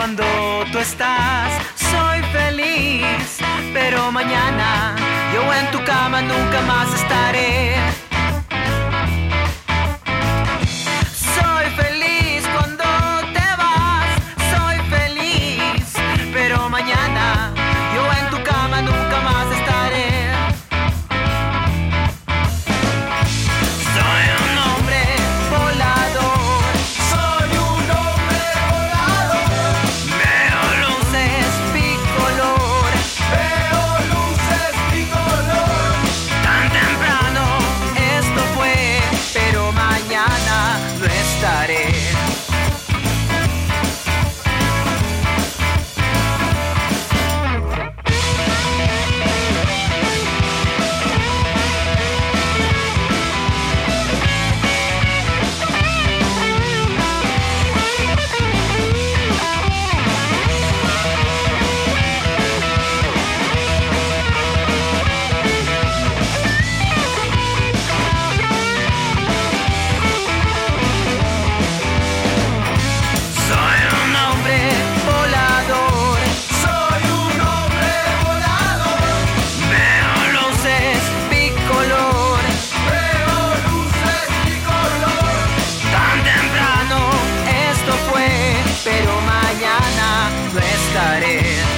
cuando tú estás, soy feliz, pero mañana yo en tu cama nunca más estaré. Yeah.